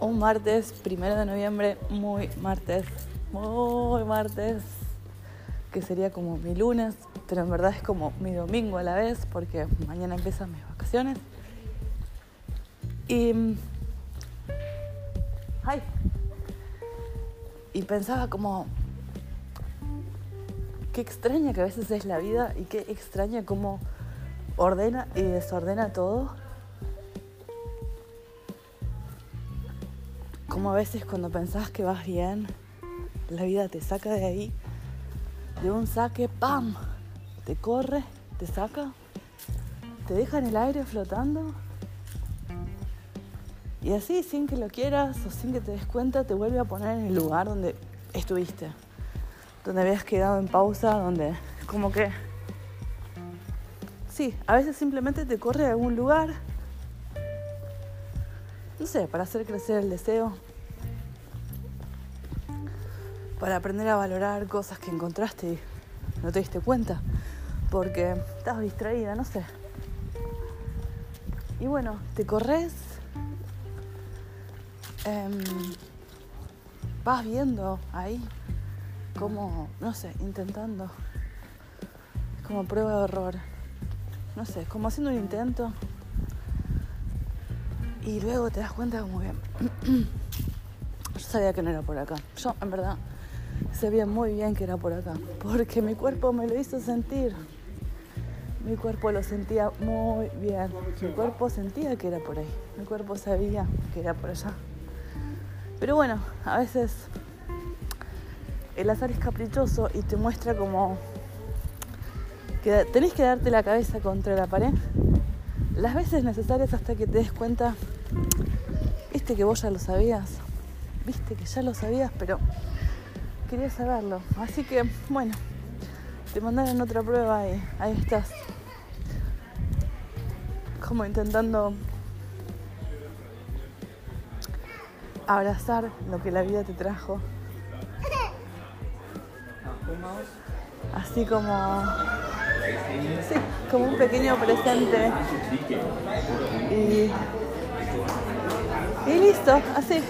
un martes, primero de noviembre, muy martes, muy martes, que sería como mi lunes, pero en verdad es como mi domingo a la vez, porque mañana empiezan mis vacaciones. Y. ¡Ay! Y pensaba como. Qué extraña que a veces es la vida y qué extraña cómo ordena y desordena todo Como a veces cuando pensás que vas bien, la vida te saca de ahí, de un saque, ¡pam! Te corre, te saca, te deja en el aire flotando. Y así, sin que lo quieras o sin que te des cuenta, te vuelve a poner en el lugar donde estuviste, donde habías quedado en pausa, donde como que... Sí, a veces simplemente te corre a algún lugar, no sé, para hacer crecer el deseo, para aprender a valorar cosas que encontraste y no te diste cuenta, porque estabas distraída, no sé. Y bueno, te corres, em, vas viendo ahí como, no sé, intentando, como prueba de error, no sé, como haciendo un intento y luego te das cuenta como que yo sabía que no era por acá. Yo, en verdad, sabía muy bien que era por acá, porque mi cuerpo me lo hizo sentir. Mi cuerpo lo sentía muy bien. Mi cuerpo sentía que era por ahí. Mi cuerpo sabía que era por allá. Pero bueno, a veces el azar es caprichoso y te muestra como que tenés que darte la cabeza contra la pared las veces necesarias hasta que te des cuenta, viste que vos ya lo sabías, viste que ya lo sabías, pero quería saberlo. Así que, bueno, te mandaron otra prueba y ahí estás. Como intentando abrazar lo que la vida te trajo. Así como, sí, como un pequeño presente. Y listo, así.